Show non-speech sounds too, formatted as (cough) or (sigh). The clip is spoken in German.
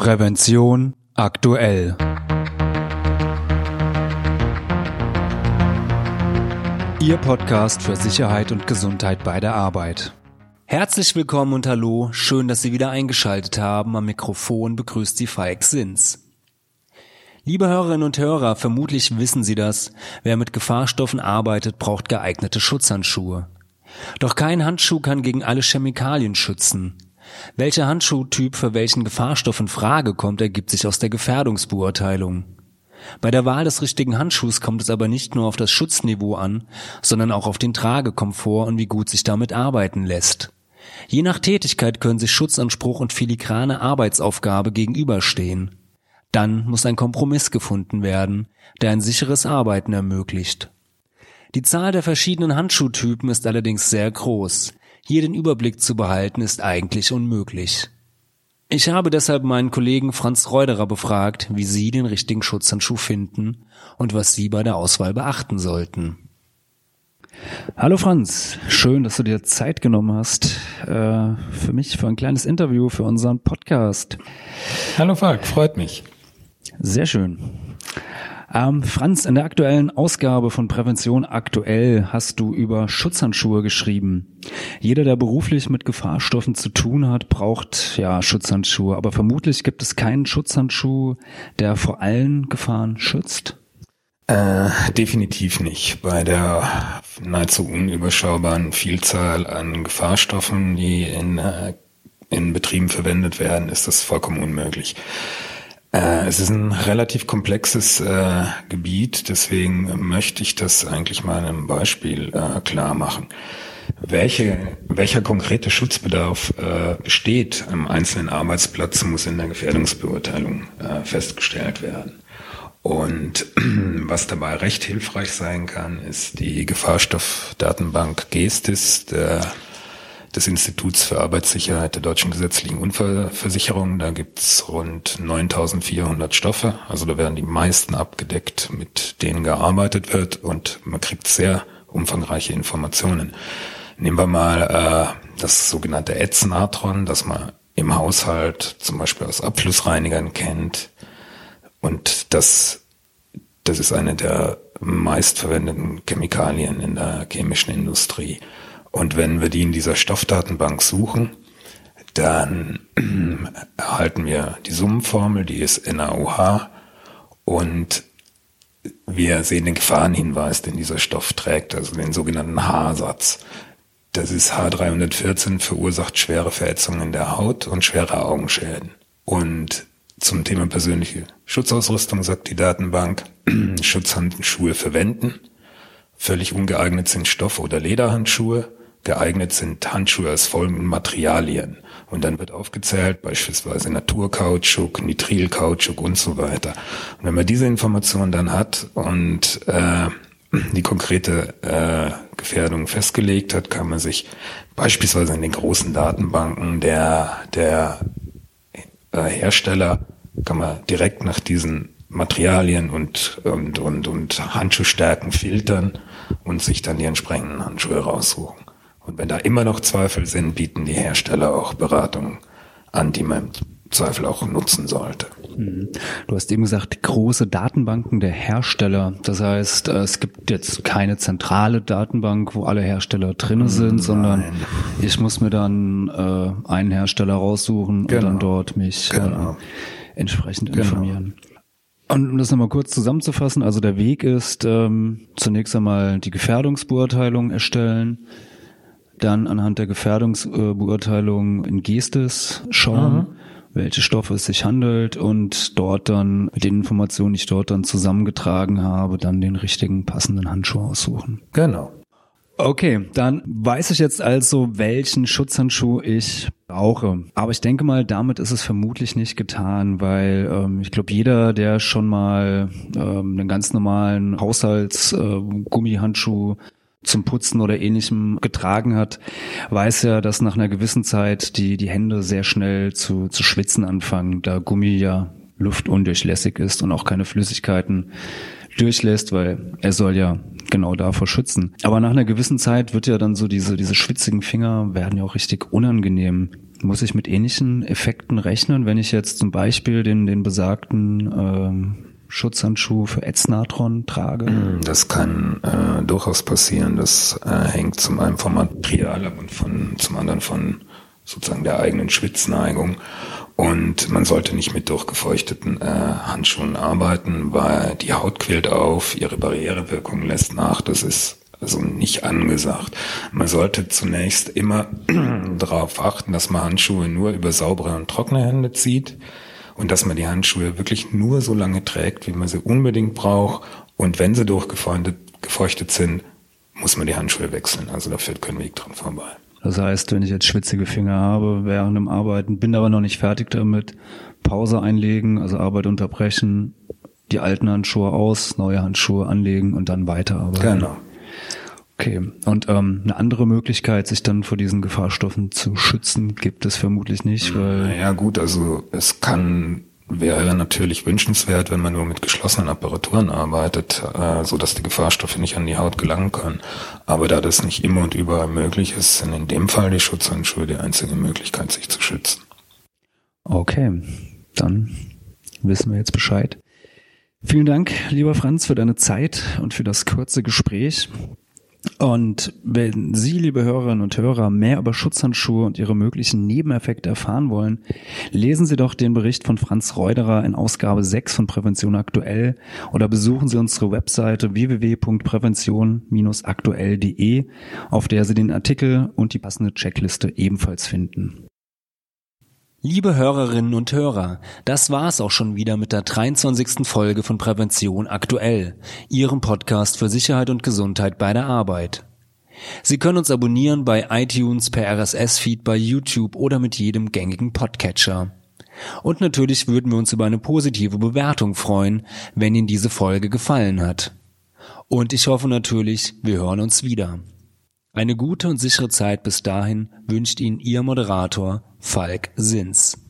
Prävention aktuell. Ihr Podcast für Sicherheit und Gesundheit bei der Arbeit. Herzlich willkommen und hallo, schön, dass Sie wieder eingeschaltet haben. Am Mikrofon begrüßt Sie Falk Sins. Liebe Hörerinnen und Hörer, vermutlich wissen Sie das. Wer mit Gefahrstoffen arbeitet, braucht geeignete Schutzhandschuhe. Doch kein Handschuh kann gegen alle Chemikalien schützen. Welcher Handschuhtyp für welchen Gefahrstoff in Frage kommt, ergibt sich aus der Gefährdungsbeurteilung. Bei der Wahl des richtigen Handschuhs kommt es aber nicht nur auf das Schutzniveau an, sondern auch auf den Tragekomfort und wie gut sich damit arbeiten lässt. Je nach Tätigkeit können sich Schutzanspruch und filigrane Arbeitsaufgabe gegenüberstehen. Dann muss ein Kompromiss gefunden werden, der ein sicheres Arbeiten ermöglicht. Die Zahl der verschiedenen Handschuhtypen ist allerdings sehr groß. Hier den Überblick zu behalten ist eigentlich unmöglich. Ich habe deshalb meinen Kollegen Franz Reuderer befragt, wie Sie den richtigen Schutzhandschuh finden und was Sie bei der Auswahl beachten sollten. Hallo Franz, schön, dass du dir Zeit genommen hast äh, für mich, für ein kleines Interview für unseren Podcast. Hallo Falk, freut mich. Sehr schön. Ähm, Franz, in der aktuellen Ausgabe von Prävention aktuell hast du über Schutzhandschuhe geschrieben. Jeder, der beruflich mit Gefahrstoffen zu tun hat, braucht ja Schutzhandschuhe. Aber vermutlich gibt es keinen Schutzhandschuh, der vor allen Gefahren schützt. Äh, definitiv nicht. Bei der nahezu unüberschaubaren Vielzahl an Gefahrstoffen, die in, äh, in Betrieben verwendet werden, ist das vollkommen unmöglich. Äh, es ist ein relativ komplexes äh, Gebiet, deswegen möchte ich das eigentlich mal in einem Beispiel äh, klar machen. Welche, welcher konkrete Schutzbedarf äh, besteht am einzelnen Arbeitsplatz, muss in der Gefährdungsbeurteilung äh, festgestellt werden. Und (clears throat) was dabei recht hilfreich sein kann, ist die Gefahrstoffdatenbank GESTIS, der des Instituts für Arbeitssicherheit der deutschen gesetzlichen Unfallversicherung. Da gibt's rund 9400 Stoffe. Also da werden die meisten abgedeckt, mit denen gearbeitet wird und man kriegt sehr umfangreiche Informationen. Nehmen wir mal äh, das sogenannte Ätznatron, das man im Haushalt zum Beispiel aus Abflussreinigern kennt. Und das, das ist eine der meistverwendeten Chemikalien in der chemischen Industrie. Und wenn wir die in dieser Stoffdatenbank suchen, dann (clears throat) erhalten wir die Summenformel, die ist NaOH und wir sehen den Gefahrenhinweis, den dieser Stoff trägt, also den sogenannten H-Satz. Das ist H314, verursacht schwere Verätzungen der Haut und schwere Augenschäden. Und zum Thema persönliche Schutzausrüstung sagt die Datenbank, (clears throat) Schutzhandschuhe verwenden. Völlig ungeeignet sind Stoff- oder Lederhandschuhe geeignet sind Handschuhe aus folgenden Materialien. Und dann wird aufgezählt, beispielsweise Naturkautschuk, Nitrilkautschuk und so weiter. Und wenn man diese Information dann hat und äh, die konkrete äh, Gefährdung festgelegt hat, kann man sich beispielsweise in den großen Datenbanken der, der äh, Hersteller, kann man direkt nach diesen Materialien und, und, und, und Handschuhstärken filtern und sich dann die entsprechenden Handschuhe raussuchen. Und wenn da immer noch Zweifel sind, bieten die Hersteller auch Beratung an, die man im Zweifel auch nutzen sollte. Mhm. Du hast eben gesagt, große Datenbanken der Hersteller. Das heißt, äh, es gibt jetzt keine zentrale Datenbank, wo alle Hersteller drinne sind, Nein. sondern ich muss mir dann äh, einen Hersteller raussuchen genau. und dann genau. dort mich äh, genau. äh, entsprechend genau. informieren. Und um das nochmal kurz zusammenzufassen, also der Weg ist ähm, zunächst einmal die Gefährdungsbeurteilung erstellen, dann anhand der Gefährdungsbeurteilung in Gestes schauen, mhm. welche Stoffe es sich handelt und dort dann mit den Informationen, die ich dort dann zusammengetragen habe, dann den richtigen passenden Handschuh aussuchen. Genau. Okay, dann weiß ich jetzt also, welchen Schutzhandschuh ich brauche. Aber ich denke mal, damit ist es vermutlich nicht getan, weil ähm, ich glaube, jeder, der schon mal ähm, einen ganz normalen Haushaltsgummihandschuh äh, zum Putzen oder ähnlichem getragen hat, weiß ja, dass nach einer gewissen Zeit die, die Hände sehr schnell zu, zu schwitzen anfangen, da Gummi ja luftundurchlässig ist und auch keine Flüssigkeiten durchlässt, weil er soll ja genau davor schützen. Aber nach einer gewissen Zeit wird ja dann so diese, diese schwitzigen Finger werden ja auch richtig unangenehm. Muss ich mit ähnlichen Effekten rechnen, wenn ich jetzt zum Beispiel den, den besagten ähm, Schutzhandschuh für Ätznatron trage? Hm, das kann äh, durchaus passieren. Das äh, hängt zum einen vom Material ab und von, zum anderen von sozusagen der eigenen Schwitzneigung. Und man sollte nicht mit durchgefeuchteten äh, Handschuhen arbeiten, weil die Haut quillt auf, ihre Barrierewirkung lässt nach. Das ist also nicht angesagt. Man sollte zunächst immer (clears throat) darauf achten, dass man Handschuhe nur über saubere und trockene Hände zieht und dass man die Handschuhe wirklich nur so lange trägt, wie man sie unbedingt braucht. Und wenn sie durchgefeuchtet sind, muss man die Handschuhe wechseln. Also da führt kein Weg dran vorbei. Das heißt, wenn ich jetzt schwitzige Finger habe während dem Arbeiten, bin aber noch nicht fertig damit, Pause einlegen, also Arbeit unterbrechen, die alten Handschuhe aus, neue Handschuhe anlegen und dann weiterarbeiten. Genau. Okay. Und ähm, eine andere Möglichkeit, sich dann vor diesen Gefahrstoffen zu schützen, gibt es vermutlich nicht, weil. Ja gut, also es kann wäre natürlich wünschenswert, wenn man nur mit geschlossenen Apparaturen arbeitet, äh, so dass die Gefahrstoffe nicht an die Haut gelangen können. Aber da das nicht immer und überall möglich ist, sind in dem Fall die Schutzhandschuhe die einzige Möglichkeit, sich zu schützen. Okay, dann wissen wir jetzt Bescheid. Vielen Dank, lieber Franz, für deine Zeit und für das kurze Gespräch. Und wenn Sie, liebe Hörerinnen und Hörer, mehr über Schutzhandschuhe und ihre möglichen Nebeneffekte erfahren wollen, lesen Sie doch den Bericht von Franz Reuderer in Ausgabe 6 von Prävention aktuell oder besuchen Sie unsere Webseite www.prävention-aktuell.de, auf der Sie den Artikel und die passende Checkliste ebenfalls finden. Liebe Hörerinnen und Hörer, das war's auch schon wieder mit der 23. Folge von Prävention aktuell, Ihrem Podcast für Sicherheit und Gesundheit bei der Arbeit. Sie können uns abonnieren bei iTunes, per RSS-Feed bei YouTube oder mit jedem gängigen Podcatcher. Und natürlich würden wir uns über eine positive Bewertung freuen, wenn Ihnen diese Folge gefallen hat. Und ich hoffe natürlich, wir hören uns wieder. Eine gute und sichere Zeit bis dahin wünscht Ihnen Ihr Moderator Falk Sins.